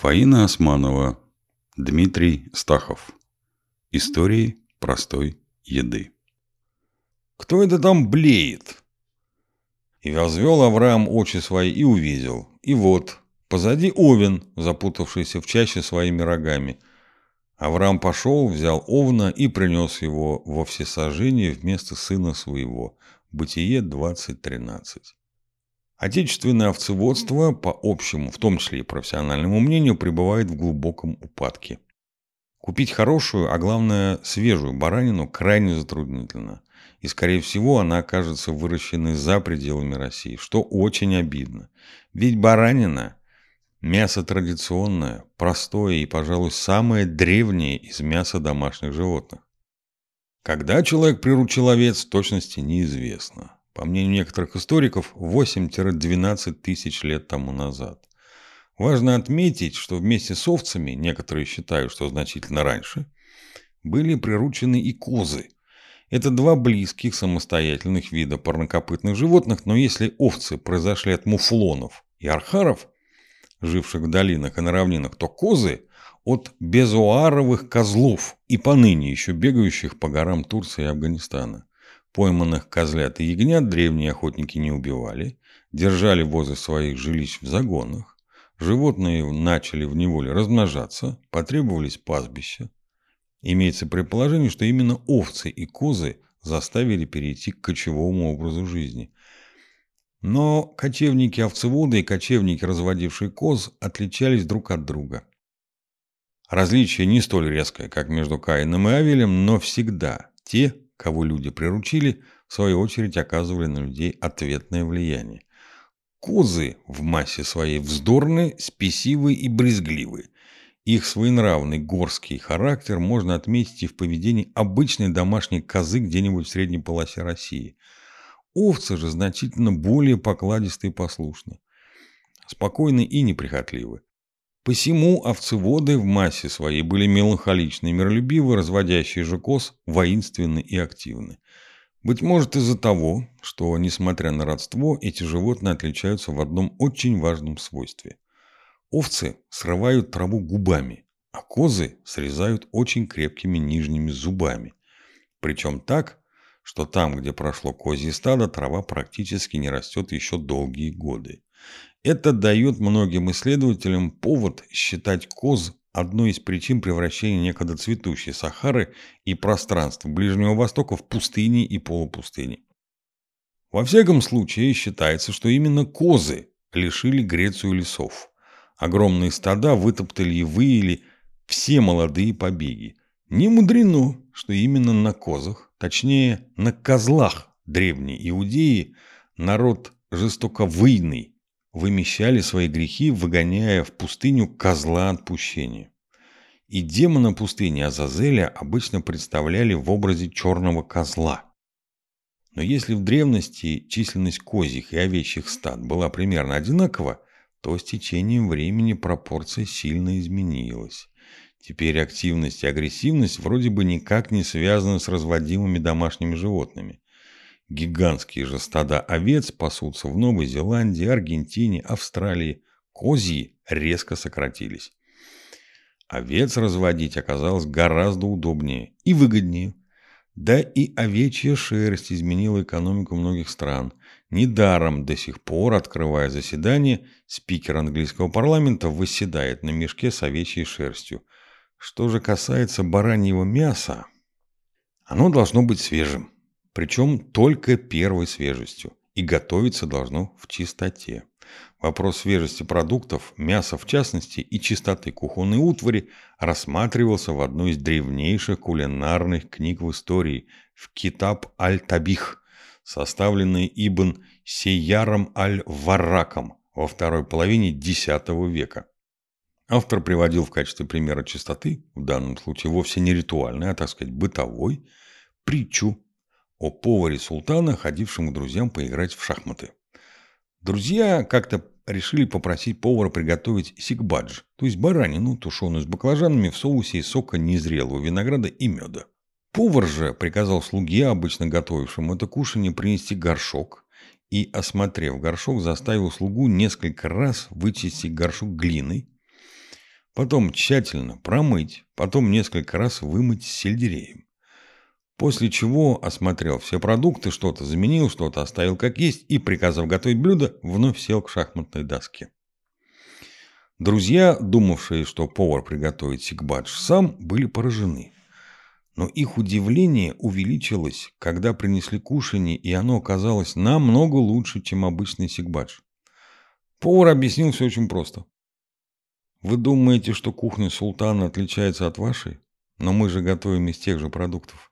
Фаина Османова, Дмитрий Стахов. Истории простой еды. «Кто это там блеет?» И возвел Авраам очи свои и увидел. И вот, позади Овен, запутавшийся в чаще своими рогами. Авраам пошел, взял Овна и принес его во всесожжение вместо сына своего. Бытие 20.13. Отечественное овцеводство, по общему, в том числе и профессиональному мнению, пребывает в глубоком упадке. Купить хорошую, а главное свежую баранину крайне затруднительно. И, скорее всего, она окажется выращенной за пределами России, что очень обидно. Ведь баранина – мясо традиционное, простое и, пожалуй, самое древнее из мяса домашних животных. Когда человек приручил овец, точности неизвестно по мнению некоторых историков, 8-12 тысяч лет тому назад. Важно отметить, что вместе с овцами, некоторые считают, что значительно раньше, были приручены и козы. Это два близких самостоятельных вида парнокопытных животных, но если овцы произошли от муфлонов и архаров, живших в долинах и на равнинах, то козы от безуаровых козлов и поныне еще бегающих по горам Турции и Афганистана. Пойманных козлят и ягнят древние охотники не убивали, держали возле своих жилищ в загонах. Животные начали в неволе размножаться, потребовались пастбища. Имеется предположение, что именно овцы и козы заставили перейти к кочевому образу жизни. Но кочевники-овцеводы и кочевники, разводившие коз, отличались друг от друга. Различие не столь резкое, как между Каином и Авелем, но всегда те, кого люди приручили, в свою очередь оказывали на людей ответное влияние. Козы в массе своей вздорны, спесивы и брезгливы. Их своенравный горский характер можно отметить и в поведении обычной домашней козы где-нибудь в средней полосе России. Овцы же значительно более покладисты и послушны. Спокойны и неприхотливы. Посему овцеводы в массе своей были меланхоличны и миролюбивы, разводящие же коз воинственны и активны. Быть может из-за того, что, несмотря на родство, эти животные отличаются в одном очень важном свойстве. Овцы срывают траву губами, а козы срезают очень крепкими нижними зубами. Причем так, что там, где прошло козье стадо, трава практически не растет еще долгие годы. Это дает многим исследователям повод считать коз одной из причин превращения некогда цветущей Сахары и пространств Ближнего Востока в пустыни и полупустыни. Во всяком случае, считается, что именно козы лишили Грецию лесов. Огромные стада вытоптали и выели все молодые побеги. Не мудрено, что именно на козах, точнее на козлах древней Иудеи, народ жестоко выйный вымещали свои грехи, выгоняя в пустыню козла отпущения. И демона пустыни Азазеля обычно представляли в образе черного козла. Но если в древности численность козьих и овечьих стад была примерно одинакова, то с течением времени пропорция сильно изменилась. Теперь активность и агрессивность вроде бы никак не связаны с разводимыми домашними животными. Гигантские же стада овец пасутся в Новой Зеландии, Аргентине, Австралии. Козьи резко сократились. Овец разводить оказалось гораздо удобнее и выгоднее. Да и овечья шерсть изменила экономику многих стран. Недаром до сих пор, открывая заседание, спикер английского парламента восседает на мешке с овечьей шерстью. Что же касается бараньего мяса, оно должно быть свежим причем только первой свежестью, и готовиться должно в чистоте. Вопрос свежести продуктов, мяса в частности и чистоты кухонной утвари рассматривался в одной из древнейших кулинарных книг в истории в Китаб аль-Табих, составленной Ибн Сейяром аль-Варраком во второй половине X века. Автор приводил в качестве примера чистоты, в данном случае вовсе не ритуальной, а, так сказать, бытовой, притчу о поваре султана, ходившем к друзьям поиграть в шахматы. Друзья как-то решили попросить повара приготовить сикбадж, то есть баранину, тушеную с баклажанами в соусе из сока незрелого винограда и меда. Повар же приказал слуге, обычно готовившему это кушанье, принести горшок и, осмотрев горшок, заставил слугу несколько раз вычистить горшок глиной, потом тщательно промыть, потом несколько раз вымыть сельдереем. После чего осмотрел все продукты, что-то заменил, что-то оставил как есть и, приказав готовить блюдо, вновь сел к шахматной доске. Друзья, думавшие, что повар приготовит сикбадж сам, были поражены. Но их удивление увеличилось, когда принесли кушанье, и оно оказалось намного лучше, чем обычный сикбадж. Повар объяснил все очень просто. Вы думаете, что кухня султана отличается от вашей? Но мы же готовим из тех же продуктов.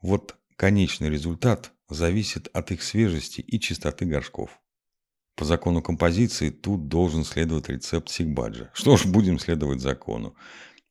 Вот конечный результат зависит от их свежести и чистоты горшков. По закону композиции тут должен следовать рецепт сикбаджа. Что ж, будем следовать закону.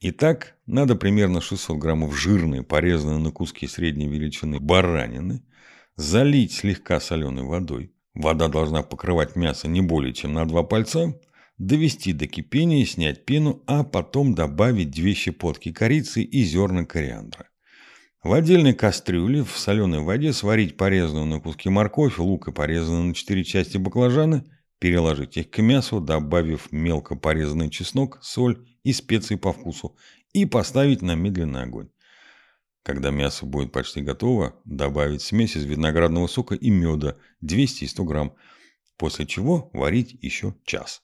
Итак, надо примерно 600 граммов жирной, порезанной на куски средней величины баранины, залить слегка соленой водой. Вода должна покрывать мясо не более чем на два пальца, довести до кипения, снять пену, а потом добавить две щепотки корицы и зерна кориандра. В отдельной кастрюле в соленой воде сварить порезанную на куски морковь, лук и порезанные на четыре части баклажаны, переложить их к мясу, добавив мелко порезанный чеснок, соль и специи по вкусу и поставить на медленный огонь. Когда мясо будет почти готово, добавить смесь из виноградного сока и меда 200 и 100 грамм, после чего варить еще час.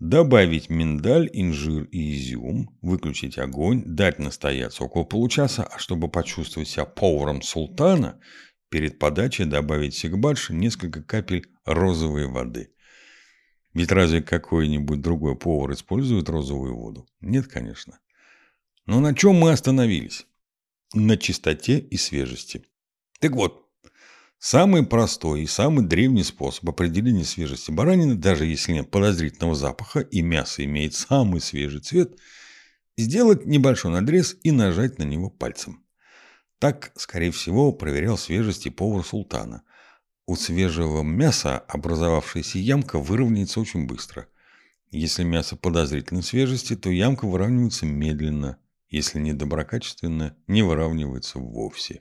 Добавить миндаль, инжир и изюм, выключить огонь, дать настояться около получаса, а чтобы почувствовать себя поваром султана, перед подачей добавить сикбадж несколько капель розовой воды. Ведь разве какой-нибудь другой повар использует розовую воду? Нет, конечно. Но на чем мы остановились? На чистоте и свежести. Так вот, Самый простой и самый древний способ определения свежести баранины, даже если нет подозрительного запаха и мясо имеет самый свежий цвет, сделать небольшой надрез и нажать на него пальцем. Так, скорее всего, проверял свежесть и повар султана. У свежего мяса образовавшаяся ямка выровняется очень быстро. Если мясо подозрительной свежести, то ямка выравнивается медленно. Если недоброкачественное, не выравнивается вовсе.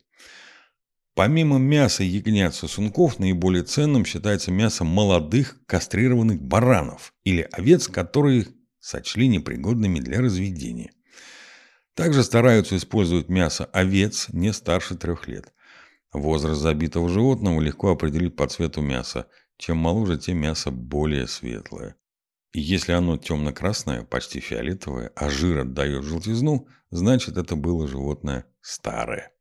Помимо мяса ягнят сосунков, наиболее ценным считается мясо молодых кастрированных баранов или овец, которые сочли непригодными для разведения. Также стараются использовать мясо овец не старше трех лет. Возраст забитого животного легко определить по цвету мяса. Чем моложе, тем мясо более светлое. И если оно темно-красное, почти фиолетовое, а жир отдает желтизну, значит это было животное старое.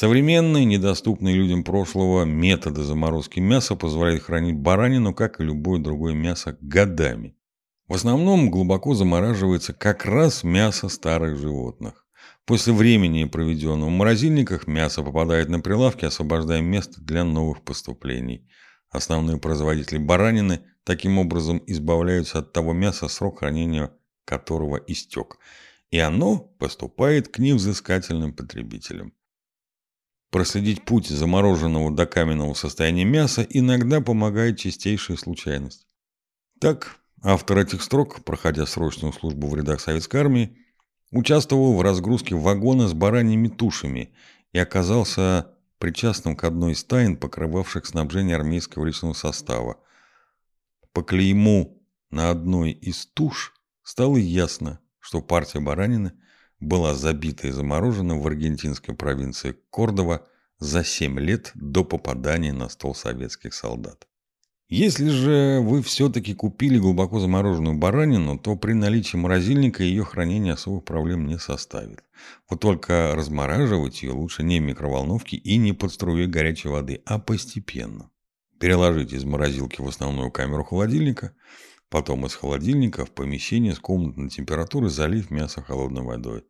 Современные, недоступные людям прошлого методы заморозки мяса позволяют хранить баранину, как и любое другое мясо, годами. В основном глубоко замораживается как раз мясо старых животных. После времени, проведенного в морозильниках, мясо попадает на прилавки, освобождая место для новых поступлений. Основные производители баранины таким образом избавляются от того мяса, срок хранения которого истек, и оно поступает к невзыскательным потребителям. Проследить путь замороженного до каменного состояния мяса иногда помогает чистейшая случайность. Так, автор этих строк, проходя срочную службу в рядах советской армии, участвовал в разгрузке вагона с бараньими тушами и оказался причастным к одной из тайн, покрывавших снабжение армейского личного состава. По клейму на одной из туш стало ясно, что партия баранины – была забита и заморожена в аргентинской провинции Кордова за 7 лет до попадания на стол советских солдат. Если же вы все-таки купили глубоко замороженную баранину, то при наличии морозильника ее хранение особых проблем не составит. Вот только размораживать ее лучше не в микроволновке и не под струей горячей воды, а постепенно. Переложите из морозилки в основную камеру холодильника – Потом из холодильника в помещение с комнатной температурой залив мясо холодной водой.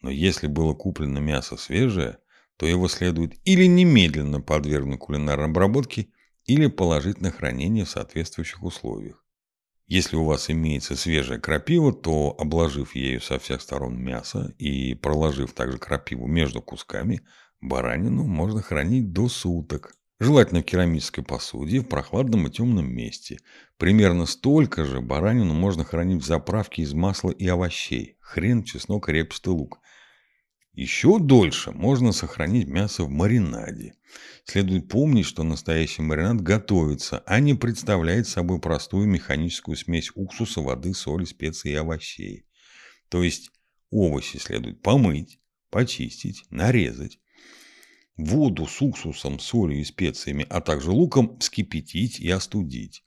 Но если было куплено мясо свежее, то его следует или немедленно подвергнуть кулинарной обработке, или положить на хранение в соответствующих условиях. Если у вас имеется свежая крапива, то, обложив ею со всех сторон мясо и проложив также крапиву между кусками, баранину можно хранить до суток. Желательно в керамической посуде, в прохладном и темном месте. Примерно столько же баранину можно хранить в заправке из масла и овощей. Хрен, чеснок, репчатый лук. Еще дольше можно сохранить мясо в маринаде. Следует помнить, что настоящий маринад готовится, а не представляет собой простую механическую смесь уксуса, воды, соли, специй и овощей. То есть овощи следует помыть, почистить, нарезать, воду с уксусом, солью и специями, а также луком вскипятить и остудить.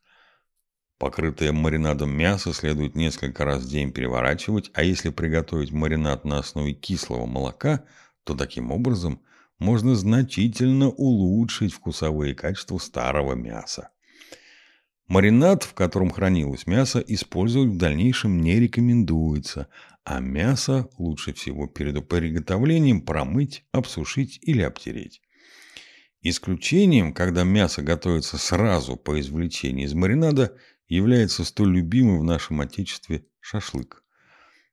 Покрытое маринадом мясо следует несколько раз в день переворачивать, а если приготовить маринад на основе кислого молока, то таким образом можно значительно улучшить вкусовые качества старого мяса. Маринад, в котором хранилось мясо, использовать в дальнейшем не рекомендуется, а мясо лучше всего перед приготовлением промыть, обсушить или обтереть. Исключением, когда мясо готовится сразу по извлечении из маринада, является столь любимый в нашем Отечестве шашлык.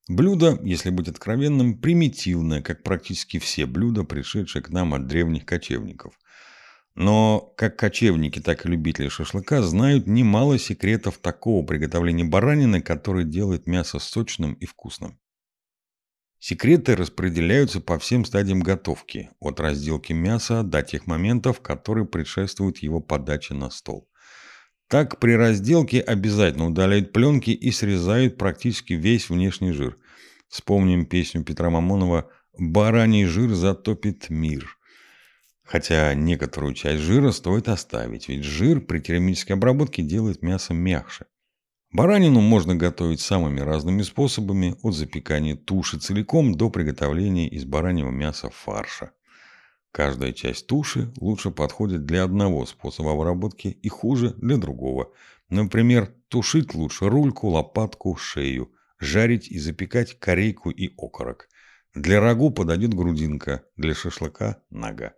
Блюдо, если быть откровенным, примитивное, как практически все блюда, пришедшие к нам от древних кочевников. Но как кочевники, так и любители шашлыка знают немало секретов такого приготовления баранины, который делает мясо сочным и вкусным. Секреты распределяются по всем стадиям готовки, от разделки мяса до тех моментов, которые предшествуют его подаче на стол. Так при разделке обязательно удаляют пленки и срезают практически весь внешний жир. Вспомним песню Петра Мамонова «Бараний жир затопит мир». Хотя некоторую часть жира стоит оставить, ведь жир при термической обработке делает мясо мягче. Баранину можно готовить самыми разными способами, от запекания туши целиком до приготовления из бараньего мяса фарша. Каждая часть туши лучше подходит для одного способа обработки и хуже для другого. Например, тушить лучше рульку, лопатку, шею, жарить и запекать корейку и окорок. Для рагу подойдет грудинка, для шашлыка – нога.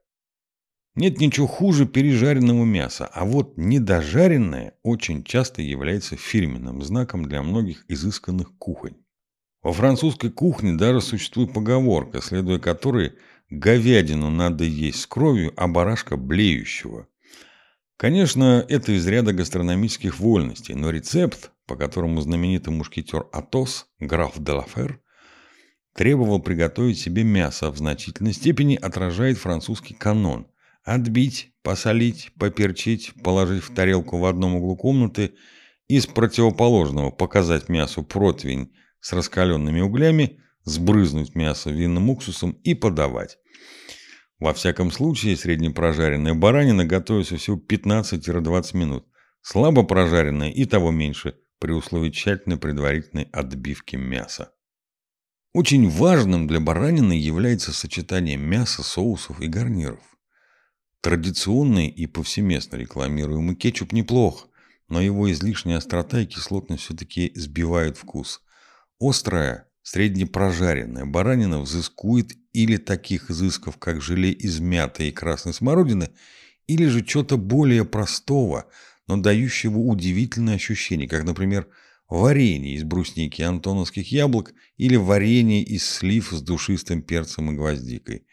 Нет ничего хуже пережаренного мяса, а вот недожаренное очень часто является фирменным знаком для многих изысканных кухонь. Во французской кухне даже существует поговорка, следуя которой – говядину надо есть с кровью, а барашка блеющего. Конечно, это из ряда гастрономических вольностей, но рецепт, по которому знаменитый мушкетер Атос, граф де Лафер, требовал приготовить себе мясо, в значительной степени отражает французский канон. Отбить, посолить, поперчить, положить в тарелку в одном углу комнаты и с противоположного показать мясу противень с раскаленными углями, сбрызнуть мясо винным уксусом и подавать. Во всяком случае, среднепрожаренная баранина готовится всего 15-20 минут. Слабо прожаренная и того меньше, при условии тщательной предварительной отбивки мяса. Очень важным для баранины является сочетание мяса, соусов и гарниров. Традиционный и повсеместно рекламируемый кетчуп неплох, но его излишняя острота и кислотность все-таки сбивают вкус. Острая, Среднепрожаренная баранина взыскует или таких изысков, как желе из мяты и красной смородины, или же чего-то более простого, но дающего удивительное ощущение, как, например, варенье из брусники антоновских яблок или варенье из слив с душистым перцем и гвоздикой.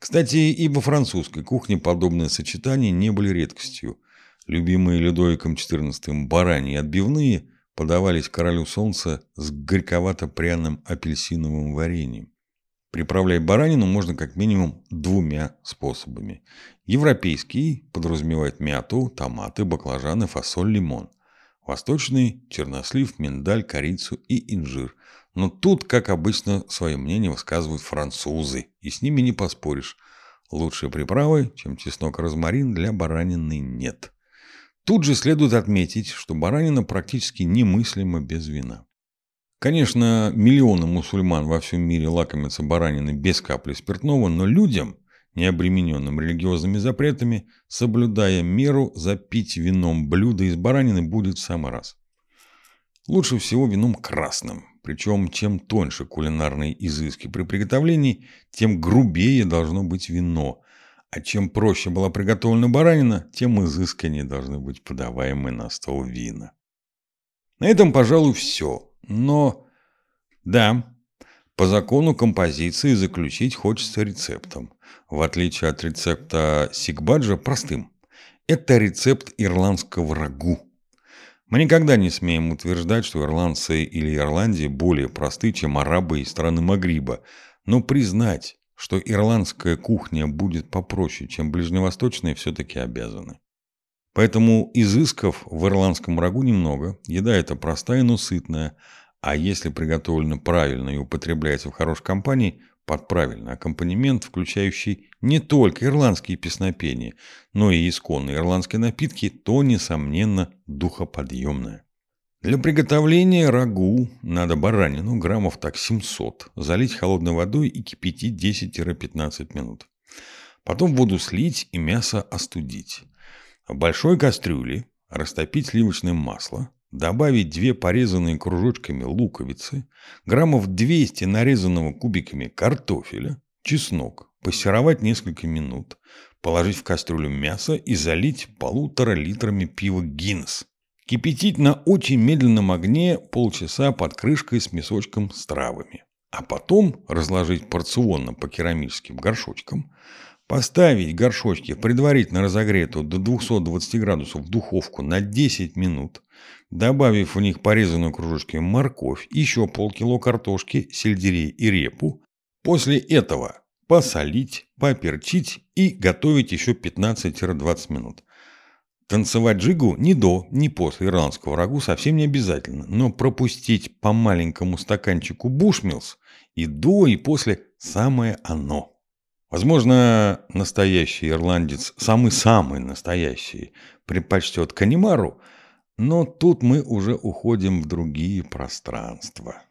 Кстати, и во французской кухне подобные сочетания не были редкостью. Любимые Людовиком XIV бараньи отбивные – подавались королю солнца с горьковато-пряным апельсиновым вареньем. Приправлять баранину можно как минимум двумя способами. Европейский подразумевает мяту, томаты, баклажаны, фасоль, лимон. Восточный – чернослив, миндаль, корицу и инжир. Но тут, как обычно, свое мнение высказывают французы, и с ними не поспоришь. Лучшей приправы, чем чеснок розмарин, для баранины нет. Тут же следует отметить, что баранина практически немыслима без вина. Конечно, миллионы мусульман во всем мире лакомятся бараниной без капли спиртного, но людям, не обремененным религиозными запретами, соблюдая меру, запить вином блюдо из баранины будет в самый раз. Лучше всего вином красным, причем чем тоньше кулинарные изыски при приготовлении, тем грубее должно быть вино, а чем проще была приготовлена баранина, тем изысканнее должны быть подаваемые на стол вина. На этом, пожалуй, все. Но, да, по закону композиции заключить хочется рецептом. В отличие от рецепта сикбаджа, простым. Это рецепт ирландского рагу. Мы никогда не смеем утверждать, что ирландцы или Ирландия более просты, чем арабы из страны Магриба, Но признать, что ирландская кухня будет попроще, чем ближневосточная, все-таки обязаны. Поэтому изысков в ирландском рагу немного, еда эта простая, но сытная, а если приготовлена правильно и употребляется в хорошей компании, под правильный аккомпанемент, включающий не только ирландские песнопения, но и исконные ирландские напитки, то, несомненно, духоподъемное. Для приготовления рагу надо баранину граммов так 700 залить холодной водой и кипятить 10-15 минут. Потом воду слить и мясо остудить. В большой кастрюле растопить сливочное масло, добавить две порезанные кружочками луковицы, граммов 200 нарезанного кубиками картофеля, чеснок, пассеровать несколько минут, положить в кастрюлю мясо и залить полутора литрами пива Гиннес – Кипятить на очень медленном огне полчаса под крышкой с мешочком с травами. А потом разложить порционно по керамическим горшочкам, поставить горшочки предварительно разогретую до 220 градусов духовку на 10 минут, добавив в них порезанную кружочками морковь, еще полкило картошки, сельдерей и репу. После этого посолить, поперчить и готовить еще 15-20 минут. Танцевать джигу ни до, ни после ирландского рагу совсем не обязательно, но пропустить по маленькому стаканчику бушмилс и до, и после самое оно. Возможно, настоящий ирландец, самый-самый настоящий, предпочтет канимару, но тут мы уже уходим в другие пространства.